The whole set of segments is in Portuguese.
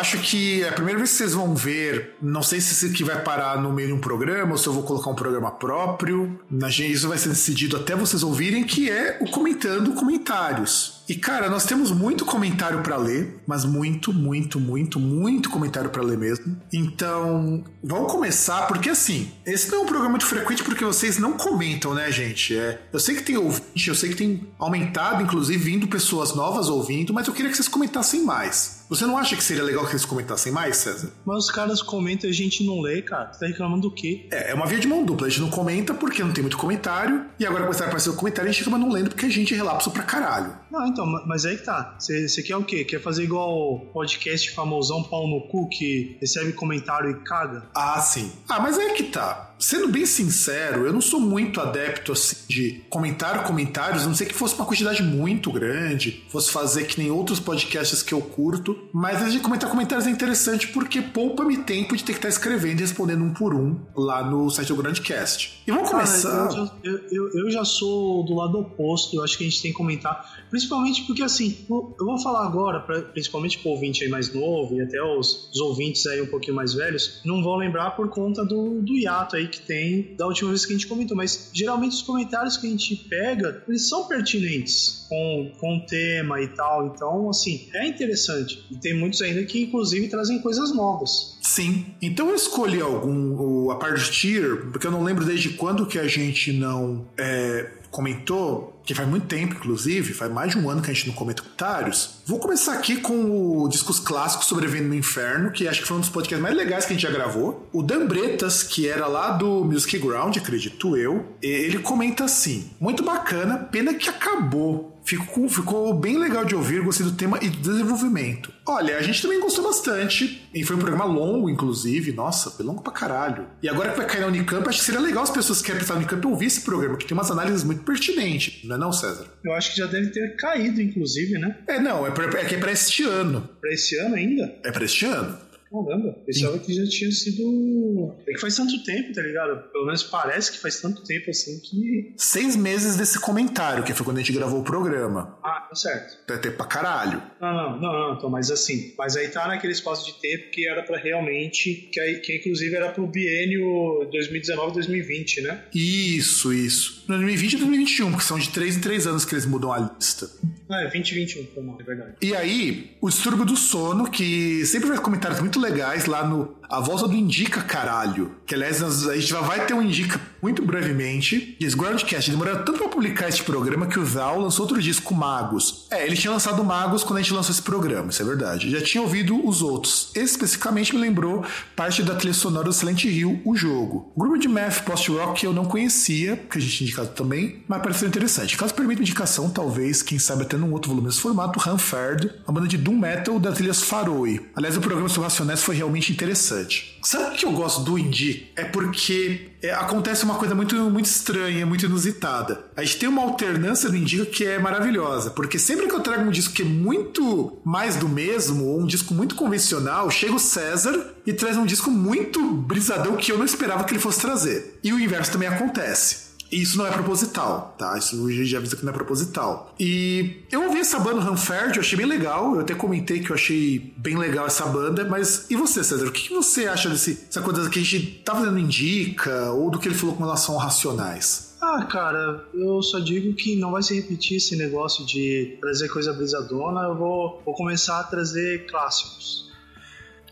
acho que é a primeira vez que vocês vão ver, não sei se isso aqui vai parar no meio de um programa ou se eu vou colocar um programa próprio. Isso vai ser decidido até vocês ouvirem, que é o Comentando Comentários. E cara, nós temos muito comentário para ler, mas muito, muito, muito, muito comentário para ler mesmo. Então, vamos começar porque assim, esse não é um programa muito frequente porque vocês não comentam, né, gente? É, eu sei que tem ouvinte, eu sei que tem aumentado, inclusive, vindo pessoas novas ouvindo, mas eu queria que vocês comentassem mais. Você não acha que seria legal que eles comentassem mais, César? Mas os caras comentam e a gente não lê, cara. Você tá reclamando do quê? É, é uma via de mão dupla. A gente não comenta porque não tem muito comentário. E agora começar a aparecer o comentário e a gente acaba não lendo porque a gente relapso pra caralho. Não, então, mas aí que tá. Você quer o quê? Quer fazer igual podcast famosão pau no cu que recebe comentário e caga? Ah, sim. Ah, mas aí que tá. Sendo bem sincero, eu não sou muito adepto assim de comentar comentários, a não sei que fosse uma quantidade muito grande, fosse fazer que nem outros podcasts que eu curto, mas a gente comentar comentários é interessante porque poupa-me tempo de ter que estar escrevendo e respondendo um por um lá no site do Grandcast. E vamos começar. Cara, eu, eu, eu, já sou do lado oposto, eu acho que a gente tem que comentar, principalmente porque assim, eu vou falar agora, pra, principalmente pro ouvinte aí mais novo e até os, os ouvintes aí um pouquinho mais velhos, não vão lembrar por conta do, do hiato aí que tem da última vez que a gente comentou, mas geralmente os comentários que a gente pega, eles são pertinentes com, com o tema e tal, então assim, é interessante. E tem muitos ainda que inclusive trazem coisas novas. Sim. Então eu escolhi algum, a partir, porque eu não lembro desde quando que a gente não é, comentou, que faz muito tempo, inclusive, faz mais de um ano que a gente não comenta comentários. Vou começar aqui com o Discos Clássicos Sobrevivendo no Inferno, que acho que foi um dos podcasts mais legais que a gente já gravou. O Dan Bretas, que era lá do Music Ground, acredito eu, ele comenta assim: muito bacana, pena que acabou. Ficou, ficou bem legal de ouvir, gostei do tema e do desenvolvimento. Olha, a gente também gostou bastante, e foi um programa longo, inclusive, nossa, foi longo pra caralho. E agora que vai cair na Unicamp, acho que seria legal as pessoas que querem pensar na Unicamp ouvir esse programa, que tem umas análises muito pertinentes, não é não, César? Eu acho que já deve ter caído, inclusive, né? É, não, é, pra, é que é pra este ano. Pra este ano ainda? É pra este ano. Caramba, pensava que já tinha sido. É que faz tanto tempo, tá ligado? Pelo menos parece que faz tanto tempo assim que. Seis meses desse comentário, que foi quando a gente gravou o programa. Ah, tá certo. É tempo pra caralho. Não, não, não, não, então, mas assim. Mas aí tá naquele espaço de tempo que era pra realmente. Que, aí, que inclusive era pro biênio 2019-2020, né? Isso, isso. 2020 e 2021, porque são de três em três anos que eles mudam a lista. É 2021, foi mal, é verdade. E aí, o distúrbio do sono, que sempre vai comentários muito legais lá no A Volta do Indica Caralho. Que aliás, a gente vai ter um Indica muito brevemente. Esse Groundcast demorou tanto pra publicar este programa que o Val lançou outro disco, Magos. É, ele tinha lançado Magos quando a gente lançou esse programa, isso é verdade. Já tinha ouvido os outros. Esse especificamente me lembrou parte da trilha sonora do Silent Hill, o jogo. O grupo de math post-rock que eu não conhecia, que a gente tinha indicado também, mas pareceu interessante. Caso permita indicação, talvez, quem sabe até num outro volume desse formato, Hanford, uma banda de doom metal da trilhas Faroe. Aliás, o programa sobre Racionais foi realmente interessante. Sabe o que eu gosto do indie? É porque é, acontece uma coisa muito, muito estranha, muito inusitada. A gente tem uma alternância do indie que é maravilhosa, porque sempre que eu trago um disco que é muito mais do mesmo, ou um disco muito convencional, chega o César e traz um disco muito brisadão que eu não esperava que ele fosse trazer. E o inverso também acontece. E isso não é proposital, tá? Isso a gente já avisa que não é proposital. E eu ouvi essa banda Hanferd, eu achei bem legal. Eu até comentei que eu achei bem legal essa banda. Mas e você, César? O que você acha desse, dessa coisa que a gente tá fazendo indica? Ou do que ele falou com relação a racionais? Ah, cara, eu só digo que não vai se repetir esse negócio de trazer coisa brisadona. Eu vou, vou começar a trazer clássicos.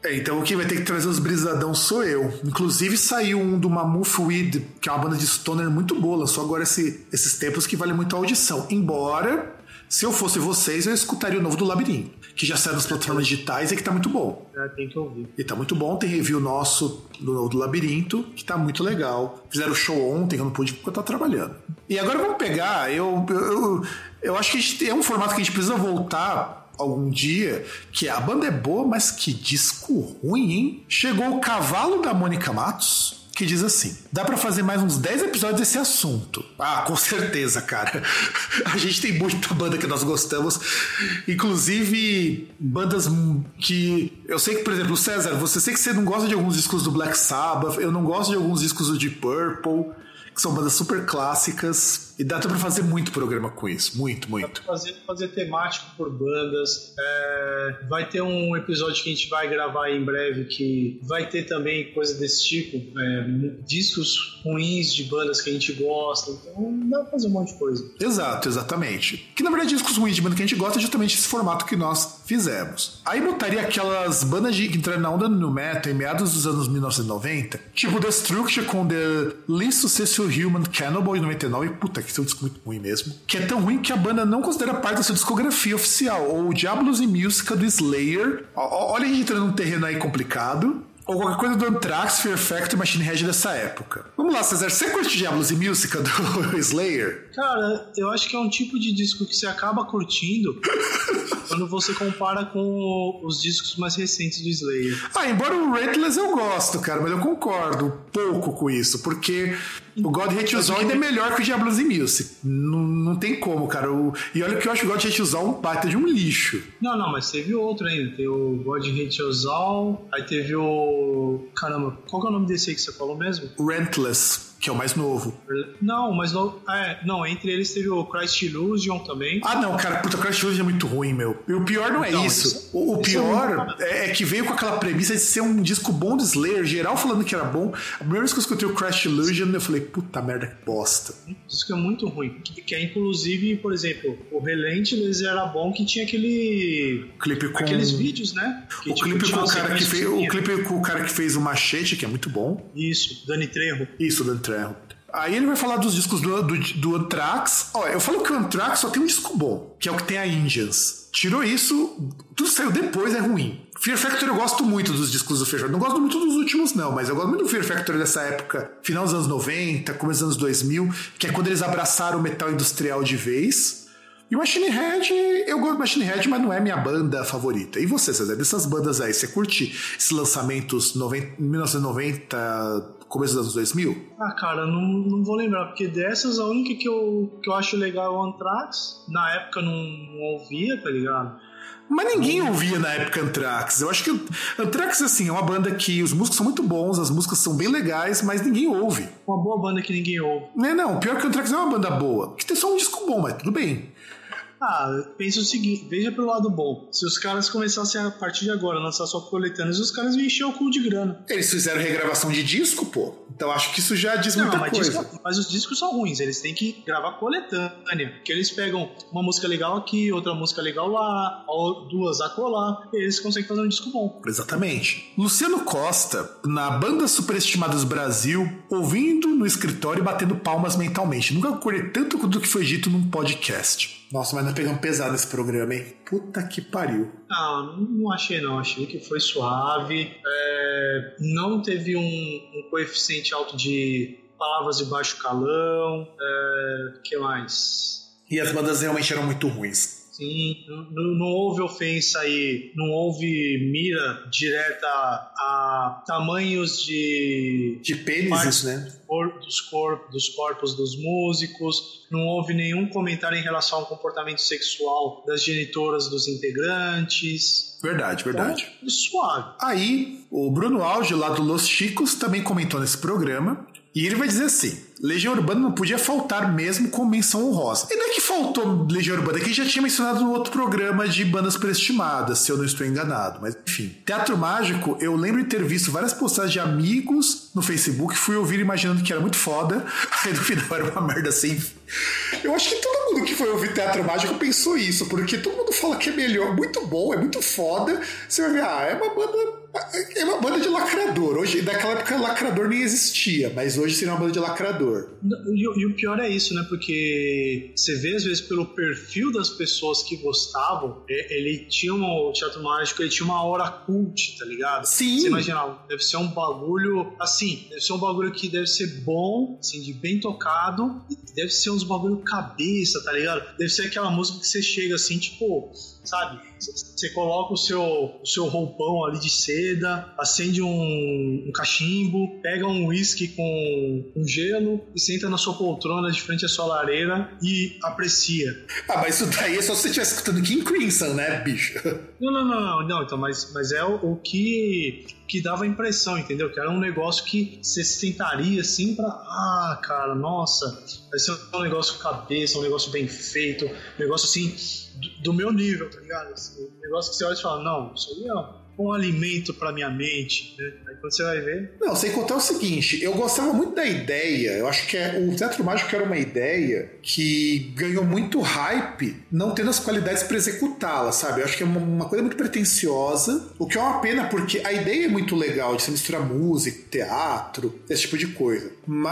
É, então quem vai ter que trazer os brisadão sou eu. Inclusive saiu um do Mammoth Weed, que é uma banda de stoner muito boa, só agora esse, esses tempos que vale muito a audição. Embora, se eu fosse vocês, eu escutaria o novo do Labirinto, que já saiu nas plataformas digitais e que tá muito bom. É, tem que ouvir. E tá muito bom, tem review nosso do novo do Labirinto, que tá muito legal. Fizeram show ontem, que eu não pude porque eu tava trabalhando. E agora vamos pegar, eu, eu, eu, acho que gente, é um formato que a gente precisa voltar algum dia que a banda é boa, mas que disco ruim, hein? Chegou o cavalo da Mônica Matos. Que diz assim: dá para fazer mais uns 10 episódios desse assunto. Ah, com certeza, cara. A gente tem muita banda que nós gostamos, inclusive bandas que. Eu sei que, por exemplo, César, você sei que você não gosta de alguns discos do Black Sabbath, eu não gosto de alguns discos do Deep Purple, que são bandas super clássicas E dá pra fazer muito programa com isso. Muito, muito. Fazer, fazer temático por bandas. É, vai ter um episódio que a gente vai gravar em breve que vai ter também coisa desse tipo. É, discos ruins de bandas que a gente gosta. Então dá pra fazer um monte de coisa. Exato, exatamente. Que na verdade discos ruins de banda que a gente gosta é justamente esse formato que nós fizemos. Aí botaria aquelas bandas de, que entraram na onda no metal em meados dos anos 1990, tipo Destruction com The Least Successful Human Cannibal em 99. Puta, que é um disco muito ruim mesmo. Que é tão ruim que a banda não considera parte da sua discografia oficial. Ou Diablos e Música do Slayer. Olha a gente entrando num terreno aí complicado ou qualquer coisa do Anthrax, Fear Factory e Machine Head dessa época. Vamos lá, César, você curte Diablos e Música do Slayer? Cara, eu acho que é um tipo de disco que você acaba curtindo quando você compara com os discos mais recentes do Slayer. Ah, embora o Reckless eu gosto, cara, mas eu concordo pouco com isso, porque o God Hate You ainda é melhor que o Diablos e Music. Não, não tem como, cara. O, e olha que eu acho o God Hate You um baita de um lixo. Não, não, mas teve outro ainda. Tem o God Hate You aí teve o... Caramba, qual que é o nome desse aí que você falou mesmo? Rentless que é o mais novo. Não, mas não. É, não, entre eles teve o Christ Illusion também. Ah, não, cara, puta, o Christ Illusion é muito ruim, meu. E o pior não é então, isso. isso. O, o pior é, é, que veio com aquela premissa de ser um disco bom de Slayer, geral falando que era bom. A primeira vez que eu escutei o Christ Illusion, eu falei, puta merda, que bosta. O disco é muito ruim. Que, que é, inclusive, por exemplo, o Relentless era bom que tinha aquele. Clipe com. Aqueles vídeos, né? Que, o, tipo, clipe com o, cara que fez, o clipe com o cara que fez o Machete, que é muito bom. Isso, Dani Trejo. Isso, Dani Trejo. Aí ele vai falar dos discos do, do, do Anthrax. Ó, eu falo que o Anthrax só tem um disco bom, que é o que tem a Indians. Tirou isso, tudo saiu depois, é ruim. Fear Factory eu gosto muito dos discos do Factory. Não gosto muito dos últimos, não, mas eu gosto muito do Fear Factory dessa época, final dos anos 90, começo dos anos 2000, que é quando eles abraçaram o metal industrial de vez. E Machine Head, eu gosto do Machine Head, mas não é minha banda favorita. E você, César, dessas bandas aí, você curte esses lançamentos 90, 1990, começo dos anos 2000? Ah, cara, não, não vou lembrar, porque dessas a única que eu, que eu acho legal é o Anthrax. Na época não, não ouvia, tá ligado? Mas ninguém ouvia na época Anthrax. Eu acho que Anthrax, assim, é uma banda que os músicos são muito bons, as músicas são bem legais, mas ninguém ouve. Uma boa banda que ninguém ouve. Não, não, pior que o Anthrax é uma banda boa. Que tem só um disco bom, mas tudo bem. Ah, pensa o seguinte, veja pelo lado bom. Se os caras começassem a partir de agora a lançar só coletâneas, os caras iam encher o cu de grana. Eles fizeram regravação de disco, pô. Então acho que isso já diz Não, muita mas coisa. Disco, mas os discos são ruins, eles têm que gravar coletânea. Porque eles pegam uma música legal aqui, outra música legal lá, ou duas acolá, e eles conseguem fazer um disco bom. Exatamente. Luciano Costa, na banda Superestimadas Brasil, ouvindo no escritório e batendo palmas mentalmente. Nunca acordei tanto do que foi dito num podcast. Nossa, mas nós pegamos pesado esse programa, hein? Puta que pariu. Não, não achei não. Achei que foi suave. É, não teve um, um, coeficiente alto de palavras de baixo calão. É, que mais? E as bandas realmente eram muito ruins. Sim, não, não, houve ofensa aí, não houve mira direta a, tamanhos de. De pênis, né? Dos, corpos, dos corpos dos músicos, não houve nenhum comentário em relação ao comportamento sexual das genitoras dos integrantes. Verdade, verdade. Então, suave. Aí, o Bruno Alge, lá do Los Chicos, também comentou nesse programa. E ele vai dizer assim: Legião Urbana não podia faltar mesmo com menção honrosa. E não é que faltou Legião Urbana, que já tinha mencionado no outro programa de bandas prestimadas, se eu não estou enganado. Mas enfim. Teatro Mágico, eu lembro de ter visto várias postagens de amigos no Facebook, fui ouvir imaginando que era muito foda, aí no final era uma merda sem. Eu acho que todo mundo que foi ouvir Teatro Mágico pensou isso, porque todo mundo fala que é melhor, muito bom, é muito foda. Você vai ver, ah, é uma banda é uma banda de lacrador. Hoje, naquela época, lacrador nem existia, mas hoje seria uma banda de lacrador. E, e, o pior é isso, né? Porque você vê, às vezes, pelo perfil das pessoas que gostavam, ele tinha um, o Teatro Mágico, ele tinha uma hora cult, tá ligado? Sim. Você imagina, deve ser um bagulho, assim, deve ser um bagulho que deve ser bom, assim, de bem tocado, deve ser uns bagulho cabeça, tá ligado? Deve ser aquela música que você chega assim, tipo sabe? Você coloca o seu, o seu roupão ali de seda, acende um, um cachimbo, pega um whisky com um gelo e senta na sua poltrona de frente à sua lareira e aprecia. Ah, mas isso daí é só se você estiver escutando King Crimson, né, bicho? Não, não, não, não, não então, mas, mas é o, o que que dava a impressão, entendeu? Que era um negócio que você sentaria assim pra. Ah, cara, nossa, vai ser um negócio cabeça, um negócio bem feito, um negócio assim do, do meu nível, tá ligado? Assim, um negócio que você olha e fala, não, isso aí é um alimento para minha mente, né? Aí quando você vai ver. Não, sem contar o seguinte, eu gostava muito da ideia, eu acho que é, o Teatro Mágico era uma ideia que ganhou muito hype, não tendo as qualidades para executá-la, sabe? Eu acho que é uma, uma, coisa muito pretensiosa, o que é uma pena porque a ideia é muito legal de se misturar música, teatro, esse tipo de coisa.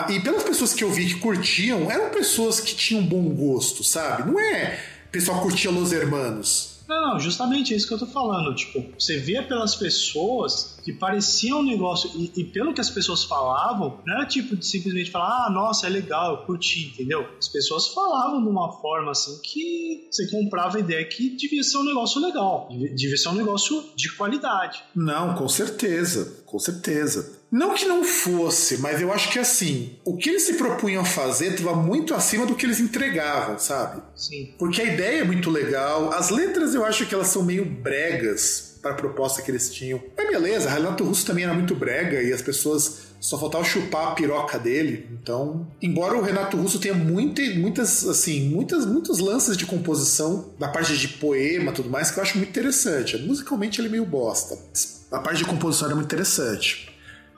E pelas pessoas que eu vi que curtiam, eram pessoas que tinham bom gosto, sabe? Não é pessoal curtia Los Hermanos. Não, justamente é isso que eu tô falando. Tipo, você via pelas pessoas que parecia um negócio, e, e, pelo que as pessoas falavam, não era tipo de simplesmente falar, ah, nossa, é legal, eu curti, entendeu? As pessoas falavam de uma forma assim que você comprava a ideia que devia ser um negócio legal, devia ser um negócio de qualidade. Não, com certeza, com certeza. Não que não fosse, mas eu acho que assim, o que eles se propunham a fazer estava muito acima do que eles entregavam, sabe? Sim. Porque a ideia é muito legal, as letras eu acho que elas são meio bregas para a proposta que eles tinham. Mas beleza, Renato Russo também era muito brega e as pessoas só faltava chupar a piroca dele. Então, embora o Renato Russo tenha muita, muitas, assim, muitas, muitos lances de composição da parte de poema, tudo mais, que eu acho muito interessante. Musicalmente ele é meio bosta. A parte de composição era muito interessante.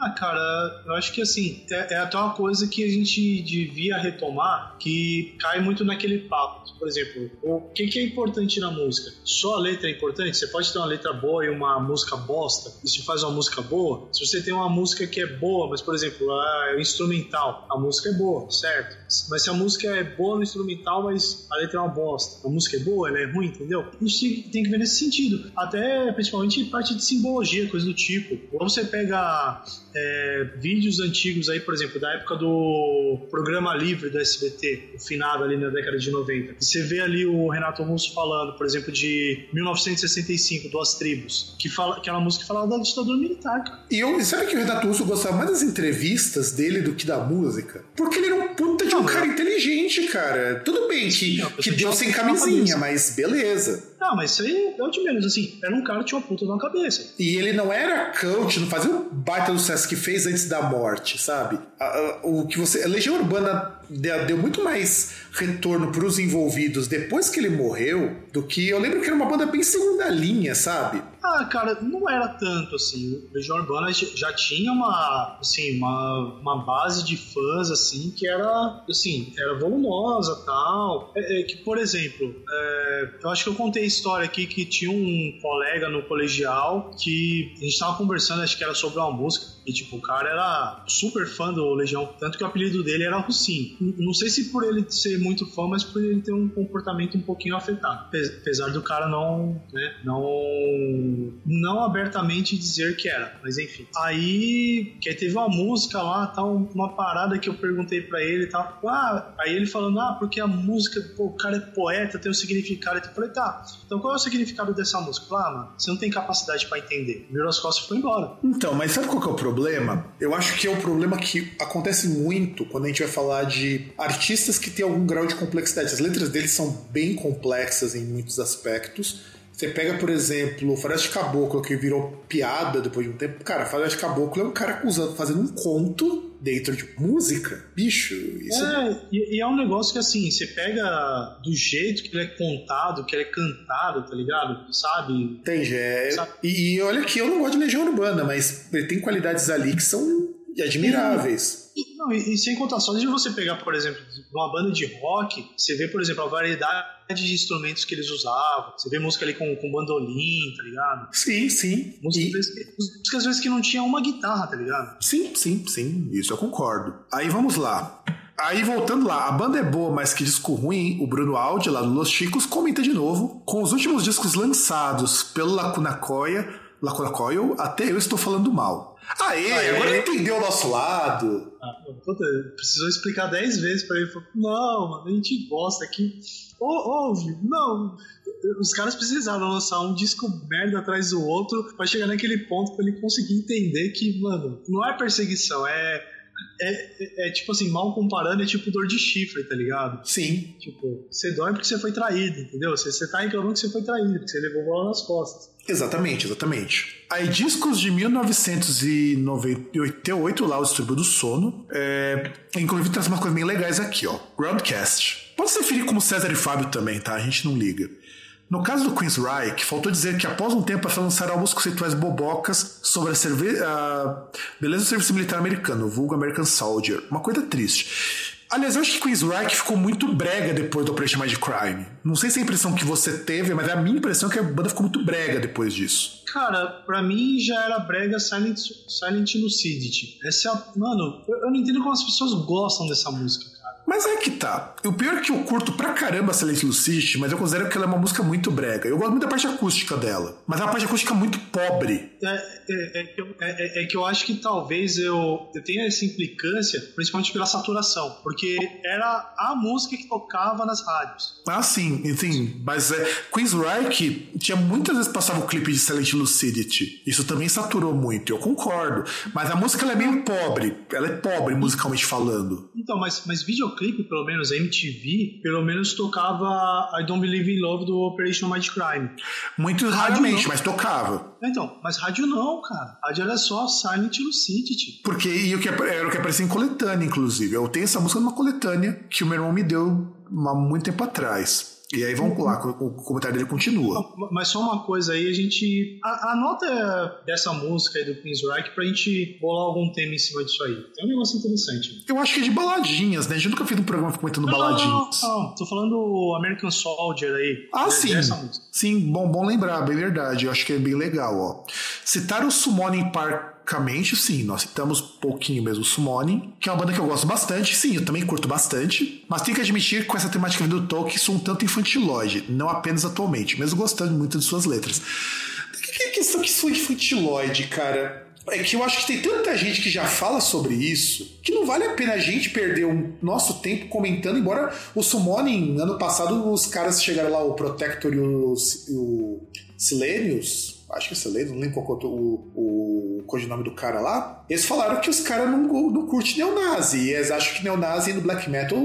Ah, cara, eu acho que assim, é, é, até uma coisa que a gente devia retomar, que cai muito naquele papo. Por exemplo, o que, que é importante na música? Só a letra é importante? Você pode ter uma letra boa e uma música bosta, isso faz uma música boa? Se você tem uma música que é boa, mas, por exemplo, é o instrumental, a música é boa, certo? Mas se a música é boa no instrumental, mas a letra é uma bosta, a música é boa, ela é ruim, entendeu? A gente tem que ver nesse sentido. Até, principalmente, parte de simbologia, coisa do tipo. Ou você pega é, vídeos antigos aí, por exemplo, da época do programa livre do SBT, o finado ali na década de 90. Você vê ali o Renato Russo falando, por exemplo, de 1965, Duas Tribos, que fala aquela música que falava da ditadura militar. Cara. E eu, sabe que o Renato Russo gostava mais das entrevistas dele do que da música? Porque ele era um puta de um cara inteligente, cara. Tudo bem que, que deu sem camisinha, mas beleza. Não, mas isso aí é o de menos, assim. Era um cara que tinha uma puta na cabeça. E ele não era coach, não fazia um baita do sucesso que fez antes da morte, sabe? O que você. A Legião Urbana deu muito mais retorno para os envolvidos depois que ele morreu do que eu lembro que era uma banda bem segunda linha, sabe? Ah, cara, não era tanto assim. O Legião Urbana já tinha uma, assim, uma, uma base de fãs assim que era, assim, era volumosa, tal. É, é que, por exemplo, é, eu acho que eu contei a história aqui que tinha um colega no colegial que a gente tava conversando, acho que era sobre uma música e tipo o cara era super fã do Legião, tanto que o apelido dele era Russin. Não sei se por ele ser muito fã, mas por ele ter um comportamento um pouquinho afetado. Apesar do cara não, né, não, não abertamente dizer que era, mas enfim. Aí, que aí teve uma música lá, tal, uma parada que eu perguntei para ele e tal. Ah, aí ele falando, ah, porque a música, pô, o cara é poeta, tem um significado. Eu falei, tá, então qual é o significado dessa música? Ah, mano, você não tem capacidade para entender. Virou as costas e foi embora. Então, mas sabe qual que é o problema? Eu acho que é o problema que acontece muito quando a gente vai falar de artistas que têm algum grau de complexidade. As letras deles são bem complexas em muitos aspectos. Você pega, por exemplo, o Floresta Caboclo, que virou piada depois de um tempo. Cara, Floresta Caboclo é um cara acusado, fazendo um conto dentro de música. Bicho, isso. É, e, e, é um negócio que assim, você pega do jeito que ele é contado, que ele é cantado, tá ligado? Sabe? Entendi. É, e, e olha que eu não gosto de Legião Urbana, mas ele tem qualidades ali que são admiráveis. Não, e, e, sem contar, só de você pegar, por exemplo, uma banda de rock, você vê, por exemplo, a variedade de instrumentos que eles usavam. Você vê música ali com, com bandolim, tá ligado? Sim, sim. Música, e... música às vezes que não tinha uma guitarra, tá ligado? Sim, sim, sim. Isso eu concordo. Aí vamos lá. Aí voltando lá, a banda é boa, mas que disco ruim, o Bruno Aldi, lá do Los Chicos, comenta de novo. Com os últimos discos lançados pelo Lacuna Coil, Lacuna Coil, até eu estou falando mal. Aê, Aê. agora ele entendeu o nosso lado. Ah, puta, precisou explicar dez vezes pra ele. Não, mano, a gente gosta aqui. Ouve, não. Os caras precisaram lançar um disco merda atrás do outro pra chegar naquele ponto pra ele conseguir entender que, mano, não é perseguição, é é, é, é, tipo assim, mal comparando, é tipo dor de chifre, tá ligado? Sim. Tipo, você dói porque você foi traído, entendeu? Você, você tá reclamando que você foi traído, porque você levou bola nas costas. Exatamente, exatamente. Aí, discos de 1998, lá, o Distúrbio do Sono. É, inclusive, traz umas coisas bem legais aqui, ó. Groundcast. Pode se referir como César e Fábio também, tá? A gente não liga. No caso do Queen's Reich, faltou dizer que após um tempo a lançaram alguns conceituais bobocas sobre a, a beleza do serviço militar americano, vulgo American Soldier. Uma coisa triste. Aliás, eu acho que Queen's Reich ficou muito brega depois do Operation Mind Crime. Não sei se é a impressão que você teve, mas é a minha impressão que a banda ficou muito brega depois disso. Cara, pra mim já era brega Silent, Silent Lucidity. Essa é a, Mano, eu não entendo como as pessoas gostam dessa música. Mas é que tá. O pior é que eu curto pra caramba Silent Luciste, mas eu considero que ela é uma música muito brega. Eu gosto muito da parte acústica dela, mas é uma parte acústica muito pobre. É, é, é, que, eu, é, é, que eu acho que talvez eu, eu tenha essa implicância, principalmente pela saturação, porque era a música que tocava nas rádios. Ah, sim, sim. Mas é, Queen's Reich tinha muitas vezes passava o clipe de Silent Lucidity. Isso também saturou muito, eu concordo. Mas a música ela é meio pobre. Ela é pobre musicalmente falando. Então, mas, mas videoclipe videoclipe, pelo menos, a MTV, pelo menos tocava I Don't Believe in Love do Operation Mind Crime. Muito raramente, mas tocava. Então, mas rádio não, cara. Rádio era só Silent Lucidity. Porque e o que era o que aparecia em coletânea, inclusive. Eu tenho essa música numa coletânea que o meu irmão me deu há muito tempo atrás. E aí vamos lá, o comentário dele continua. Mas só uma coisa aí, a gente. Anota dessa música aí do Queen's Reich pra gente bolar algum tema em cima disso aí. Tem um negócio interessante. Eu acho que é de baladinhas, né? A gente nunca fez um programa comentando não, baladinhas. Não, não, tô falando American Soldier aí. Ah, sim. Sim, bom, bom lembrar, bem verdade. Eu acho que é bem legal, ó. Citar o Summoning Park Basicamente, sim, nós citamos pouquinho mesmo Summoning, que é uma banda que eu gosto bastante, sim, eu também curto bastante, mas tenho que admitir que com essa temática do Tolkien sou um tanto infantilóide, não apenas atualmente, mesmo gostando muito de suas letras. Que é questão que sou infantilóide, cara? É que eu acho que tem tanta gente que já fala sobre isso que não vale a pena a gente perder o nosso tempo comentando, embora o Summoning, ano passado, os caras chegaram lá, o Protector e o, o Silenius, acho que você lê, não lembro qual é o, o, o codinome do cara lá, eles falaram que os caras não, não curtem neonazi, e eles acham que neonazi no black metal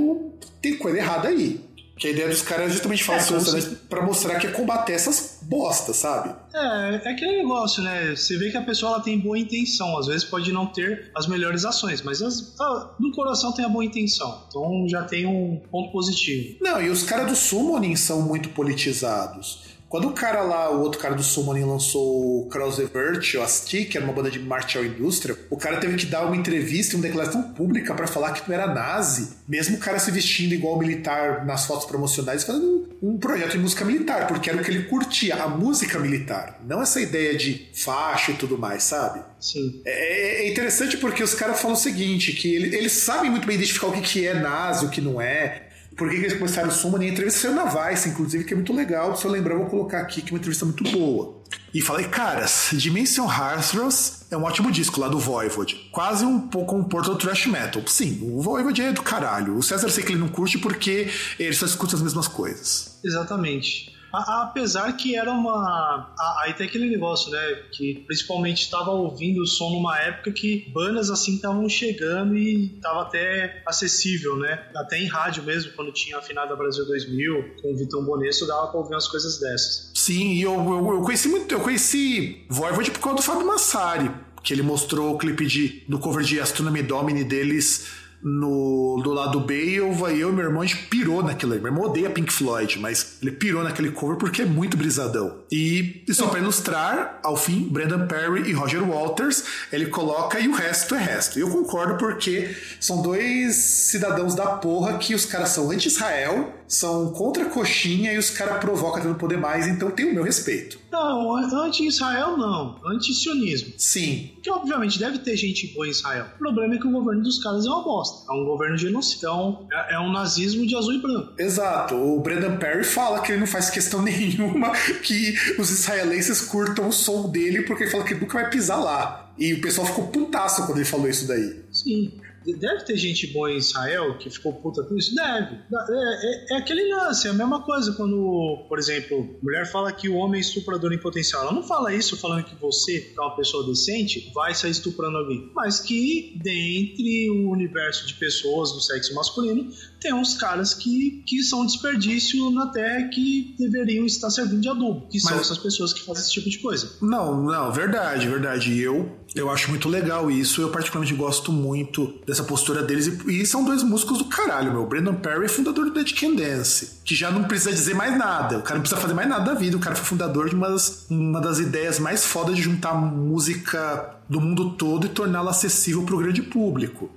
tem coisa errada aí. Que a ideia dos caras é justamente falar é, isso pra mostrar que é combater essas bostas, sabe? É, é aquele negócio, né? Você vê que a pessoa ela tem boa intenção, às vezes pode não ter as melhores ações, mas as, ah, no coração tem a boa intenção, então já tem um ponto positivo. Não, e os caras do Summoning são muito politizados. Quando o cara lá, o outro cara do Summoning lançou o Cross the Virtue, a Stick, que era uma banda de martial indústria, o cara teve que dar uma entrevista, uma declaração pública para falar que não era nazi, mesmo o cara se vestindo igual militar nas fotos promocionais, fazendo um projeto de música militar, porque era o que ele curtia, a música militar, não essa ideia de faixa e tudo mais, sabe? Sim. É, é interessante porque os caras falam o seguinte, que eles sabem muito bem identificar o que é nazi, o que não é, por que, que eles começaram o Summon? E a entrevista saiu na Vice, inclusive, que é muito legal. Se eu lembrar, eu vou colocar aqui, que é uma entrevista muito boa. E falei, caras, Dimension Heartthrows é um ótimo disco lá do Voivod. Quase um pouco um portal thrash metal. Sim, o Voivod é do caralho. O César sei que ele não curte porque ele só escuta as mesmas coisas. Exatamente. Apesar que era uma. Aí tem aquele negócio, né? Que principalmente estava ouvindo o som numa época que bandas assim estavam chegando e estava até acessível, né? Até em rádio mesmo, quando tinha a Brasil 2000, com o Vitão Bonesso, dava pra ouvir umas coisas dessas. Sim, e eu, eu, eu, conheci muito. Eu conheci Voivod por causa do Fábio Massari, que ele mostrou o clipe de, do cover de Astronomy Domini deles no, do lado B e eu, eu e meu irmão a gente pirou naquilo. Meu irmão odeia Pink Floyd, mas ele pirou naquele cover porque é muito brisadão. E, e só para ilustrar, ao fim, Brandon Perry e Roger Walters, ele coloca e o resto é resto. E eu concordo porque são dois cidadãos da porra que os caras são anti-Israel, são contra a coxinha e os caras provocam tendo poder mais, então tem o meu respeito. Não, anti-Israel não, anti-sionismo. Sim. Que obviamente deve ter gente boa em Israel. O problema é que o governo dos caras é uma bosta. É um governo genocida, é, é um nazismo de azul e branco. Exato. O Brendan Perry fala que ele não faz questão nenhuma que os israelenses curtam o som dele porque ele fala que nunca vai pisar lá. E o pessoal ficou putaço quando ele falou isso daí. Sim. Deve ter gente boa em Israel que ficou puta com isso? Deve. É, é, é, aquele lance, é a mesma coisa quando, por exemplo, mulher fala que o homem é estuprador em potencial. Ela não fala isso falando que você, que é uma pessoa decente, vai sair estuprando alguém. Mas que dentre o universo de pessoas do sexo masculino, tem uns caras que, que são desperdício na Terra que deveriam estar servindo de adubo, que Mas... são essas pessoas que fazem esse tipo de coisa. Não, não, verdade, verdade. Eu, eu acho muito legal isso. Eu particularmente gosto muito dessa postura deles. E, e são dois músicos do caralho, meu. Brandon Perry é fundador do Dead Can Dance, que já não precisa dizer mais nada. O cara não precisa fazer mais nada da vida. O cara foi fundador de uma das, uma das ideias mais fodas de juntar música do mundo todo e torná-la acessível para o grande público.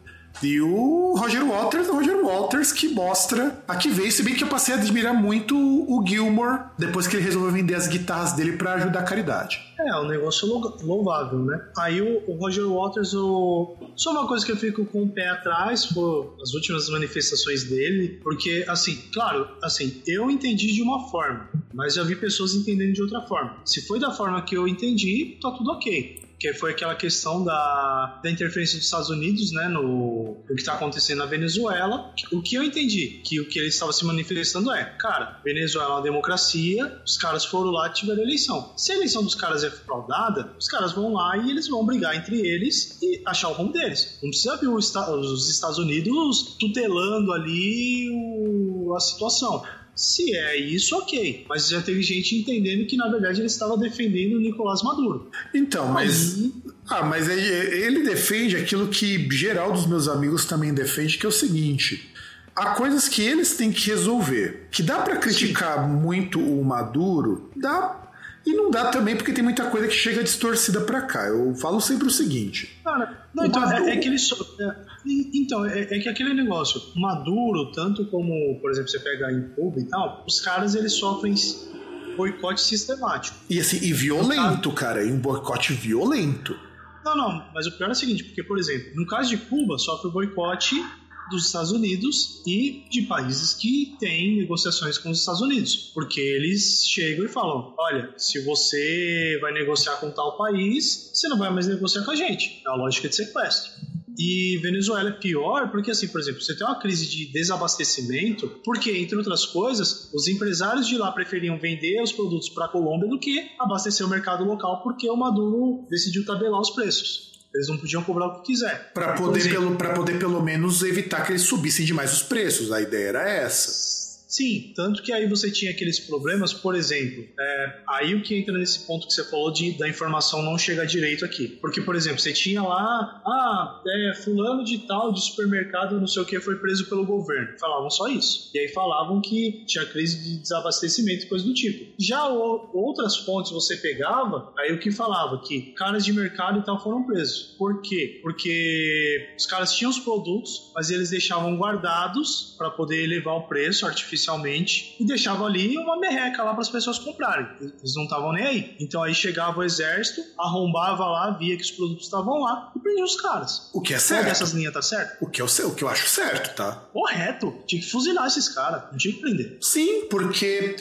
E o Roger Waters, o Roger Waters que mostra a que veio, se bem que eu passei a admirar muito o Gilmore depois que ele resolveu vender as guitarras dele para ajudar a caridade. É, um negócio louvável, né? Aí o, o Roger Waters, o... só uma coisa que eu fico com o pé atrás foi as últimas manifestações dele, porque, assim, claro, assim, eu entendi de uma forma, mas já vi pessoas entendendo de outra forma. Se foi da forma que eu entendi, tá tudo ok que foi aquela questão da, da interferência dos Estados Unidos, né, no, no que está acontecendo na Venezuela. O que eu entendi, que o que ele estava se manifestando é, cara, Venezuela é uma democracia, os caras foram lá e tiveram eleição. Se a eleição dos caras é fraudada, os caras vão lá e eles vão brigar entre eles e achar o rumo deles. Não precisa ver os Estados Unidos tutelando ali o, a situação. Se é isso, ok. Mas já teve gente entendendo que, na verdade, ele estava defendendo o Nicolás Maduro. Então, mas. Aí... Ah, mas ele defende aquilo que geral dos meus amigos também defende, que é o seguinte. Há coisas que eles têm que resolver. Que dá para criticar Sim. muito o Maduro, dá e não dá também porque tem muita coisa que chega distorcida para cá. Eu falo sempre o seguinte. Cara, não, então, Maduro... é, é, que ele. So... É, então, é, é, que aquele negócio, Maduro, tanto como, por exemplo, você pega em Cuba e tal, os caras eles sofrem boicote sistemático. E assim, e violento, cara, e um boicote violento. Não, não, mas o pior é o seguinte, porque, por exemplo, no caso de Cuba, sofre o boicote dos Estados Unidos e de países que têm negociações com os Estados Unidos, porque eles chegam e falam: olha, se você vai negociar com tal país, você não vai mais negociar com a gente. É a lógica de sequestro. E Venezuela é pior porque, assim, por exemplo, você tem uma crise de desabastecimento, porque, entre outras coisas, os empresários de lá preferiam vender os produtos para a Colômbia do que abastecer o mercado local, porque o Maduro decidiu tabelar os preços. Eles não podiam cobrar o que quiser. Para poder, pelo, poder pelo menos evitar que eles subissem demais os preços. A ideia era essa. Sim, tanto que aí você tinha aqueles problemas, por exemplo, é, aí o que entra nesse ponto que você falou de da informação não chegar direito aqui. Porque, por exemplo, você tinha lá, ah, é, fulano de tal de supermercado, não sei o que, foi preso pelo governo. Falavam só isso. E aí falavam que tinha crise de desabastecimento e coisa do tipo. Já o, outras fontes você pegava, aí o que falava? Que caras de mercado e tal foram presos. Por quê? Porque os caras tinham os produtos, mas eles deixavam guardados para poder elevar o preço artificial artificialmente e deixavam ali uma merreca lá para as pessoas comprarem. Eles não estavam nem aí. Então aí chegava o exército, arrombava lá, via que os produtos estavam lá e prendia os caras. O que é certo. Qual dessas linhas tá certo? O que, eu, o que eu acho certo, tá? Correto. Tinha que fuzilar esses caras, não tinha que prender. Sim, porque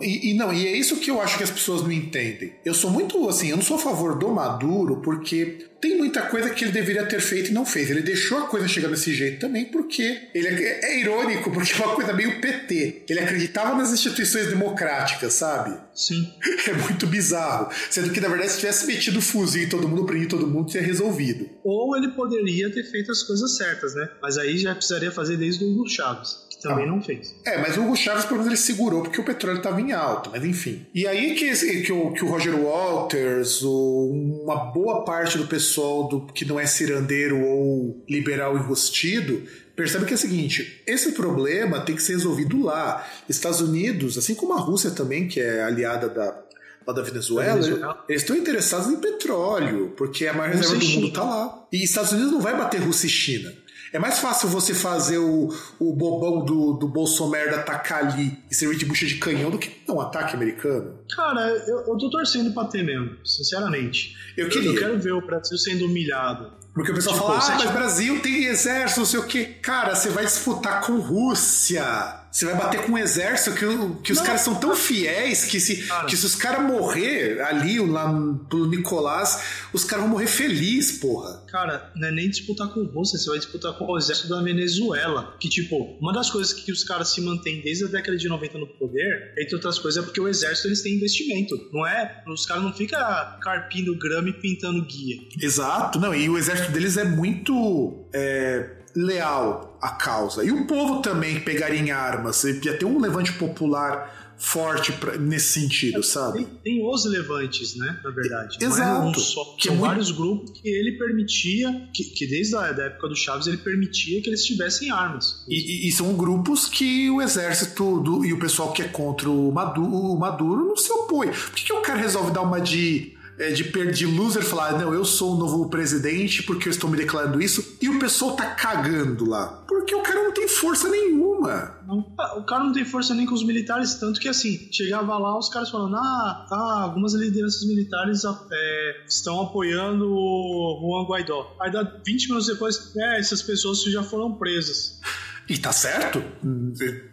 e, e, não, e é isso que eu acho que as pessoas não entendem. Eu sou muito assim, eu não sou a favor do Maduro, porque tem muita coisa que ele deveria ter feito e não fez. Ele deixou a coisa chegar desse jeito também, porque ele é, é irônico, porque é uma coisa meio PT. Ele acreditava nas instituições democráticas, sabe? Sim. É muito bizarro. Sendo que, na verdade, se tivesse metido fuzil em todo mundo, prendido todo mundo, teria resolvido. Ou ele poderia ter feito as coisas certas, né? Mas aí já precisaria fazer desde o Hugo Chaves também ah. não fez. É, mas o Hugo Chaves, pelo menos, ele segurou porque o petróleo estava em alta, mas enfim. E aí que, que, o, que o Roger Walters, o, uma boa parte do pessoal do, que não é cirandeiro ou liberal enrostido, percebe que é o seguinte: esse problema tem que ser resolvido lá. Estados Unidos, assim como a Rússia também, que é aliada da, da Venezuela, Venezuela, eles estão interessados em petróleo, porque a maior reserva do mundo está lá. E Estados Unidos não vai bater Rússia e China. É mais fácil você fazer o, o bobão do, do Bolsonaro atacar ali e servir de bucha de canhão do que um ataque americano. Cara, eu, eu tô torcendo pra ter mesmo, sinceramente. Eu, queria. eu quero ver o Brasil sendo humilhado Porque o pessoal tipo, fala, ah, mas Brasil tem exército, não sei o quê. Cara, você vai disputar com Rússia. Você vai bater com um exército que, que os caras são tão fiéis que se, que se os caras morrer ali, lá pro Nicolás, os caras vão morrer felizes, porra. Cara, não é nem disputar com Rússia, você vai disputar com o exército da Venezuela. Que, tipo, uma das coisas que os caras se mantêm desde a década de 90 no poder, entre outras coisas, é porque o exército eles têm investimento. Não é? Os caras não ficam carpindo grama e pintando guia. Exato, não. E o exército deles é muito. É leal à causa. E o povo também pegaria em armas. Ia ter um levante popular forte pra, nesse sentido, sabe? Tem, tem, os levantes, né? Na verdade. Exato. Um só, que é são é vários muito... grupos que ele permitia, que, que desde a da época do Chaves ele permitia que eles tivessem armas. E, e, e são grupos que o exército do, e o pessoal que é contra o Maduro, o Maduro não se opõe. Por que, que o cara resolve dar uma de é, de, de loser falar, não, eu sou o novo presidente porque eu estou me declarando isso, e o pessoal tá cagando lá. Porque o cara não tem força nenhuma. Não, o cara não tem força nem com os militares, tanto que assim, chegava lá os caras falando, ah, tá, algumas lideranças militares é, estão apoiando o Juan Guaidó. Aí dá 20 minutos depois, é, essas pessoas já foram presas. E tá certo?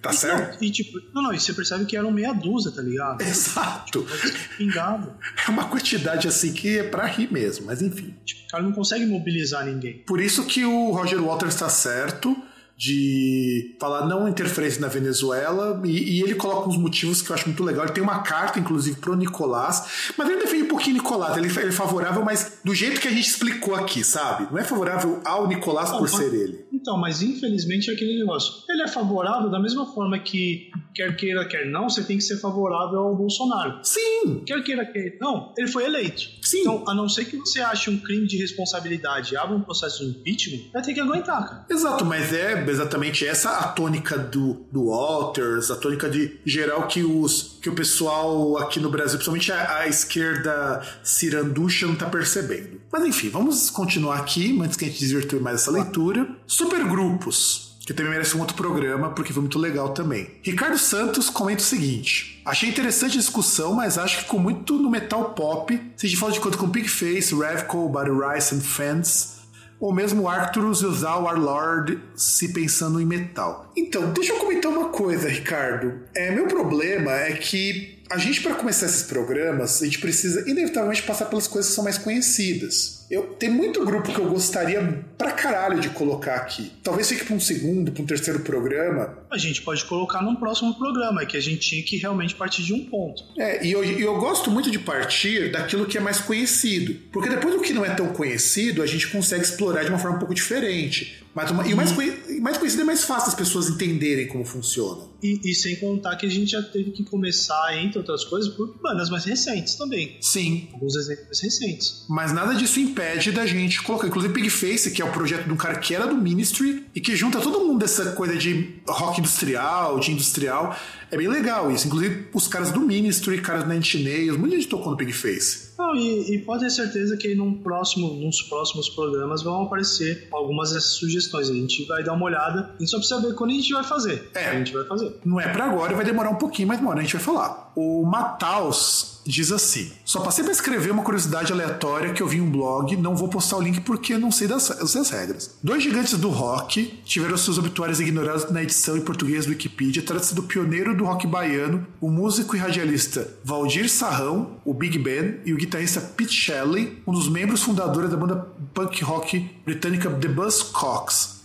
Tá e, certo? E tipo, não, não, e você percebe que eram meia dúzia, tá ligado? Exato. Tipo, pingado. É uma quantidade assim que é pra rir mesmo, mas enfim. Tipo, o cara não consegue mobilizar ninguém. Por isso que o Roger Waters tá certo de falar não interferência na Venezuela e, e, ele coloca uns motivos que eu acho muito legal. Ele tem uma carta, inclusive, pro Nicolás, mas ele defende um pouquinho Nicolás. Ele, ele é favorável, mas do jeito que a gente explicou aqui, sabe? Não é favorável ao Nicolás por mas, ser ele. Então, mas infelizmente é aquele negócio. Ele é favorável da mesma forma que quer queira, quer não, você tem que ser favorável ao Bolsonaro. Sim! Quer queira, quer não, ele foi eleito. Sim. Então, a não ser que você ache um crime de responsabilidade e abra um processo de impeachment, vai ter que aguentar, cara. Exato, mas é exatamente essa a tônica do, do Walters, a tônica de geral que os que o pessoal aqui no Brasil, principalmente a, a esquerda ciranducha, não tá percebendo. Mas enfim, vamos continuar aqui, antes que a gente desvirtue mais essa leitura. Supergrupos que também merece um outro programa, porque foi muito legal também. Ricardo Santos comenta o seguinte: Achei interessante a discussão, mas acho que ficou muito no metal pop. Se a gente fala de conta com Pigface, Revco, Body Rice and Fans, ou mesmo Arcturus e usar o Warlord se pensando em metal. Então, deixa eu comentar uma coisa, Ricardo. É, meu problema é que a gente, para começar esses programas, a gente precisa inevitavelmente passar pelas coisas que são mais conhecidas. Eu, tem muito grupo que eu gostaria pra caralho de colocar aqui. Talvez fique pra um segundo, pra um terceiro programa. A gente pode colocar num próximo programa, é que a gente tinha que realmente partir de um ponto. É, e eu, eu gosto muito de partir daquilo que é mais conhecido. Porque depois do que não é tão conhecido, a gente consegue explorar de uma forma um pouco diferente. Mas uma, e o mais, uhum. mais conhecido é mais fácil as pessoas entenderem como funciona. E, e, sem contar que a gente já teve que começar, entre outras coisas, por bandas mais recentes também. Sim. Alguns exemplos recentes. Mas nada disso impede da gente colocar. Inclusive, Pigface, que é o projeto de um cara que era do Ministry e que junta todo mundo dessa coisa de rock industrial, de industrial. É bem legal isso. Inclusive, os caras do Ministry, caras da Nails, muita gente tocou no Pigface. Não, e, e, pode ter certeza que num próximo, nos próximos programas vão aparecer algumas dessas sugestões. A gente vai dar uma olhada. Gente só precisa ver quando a gente vai fazer. É. A gente vai fazer. Não é para agora, vai demorar um pouquinho, mas demora, a gente vai falar. O Mataus diz assim: Só passei para escrever uma curiosidade aleatória que eu vi em um blog, não vou postar o link porque não sei das, das regras. Dois gigantes do rock tiveram seus obituários ignorados na edição em português do Wikipedia. Trata-se do pioneiro do rock baiano, o músico e radialista Valdir Sarrão, o Big Ben, e o guitarrista Pete Shelley, um dos membros fundadores da banda punk rock britânica The Buzzcocks.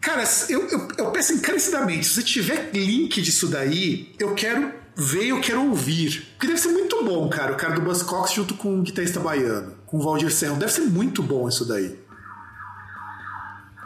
Cara, eu, eu, eu peço encarecidamente, se tiver link disso daí, eu quero ver, eu quero ouvir. Porque deve ser muito bom, cara, o cara do Buzzcocks junto com o guitarrista baiano, com o Valdir Serrão. Deve ser muito bom isso daí.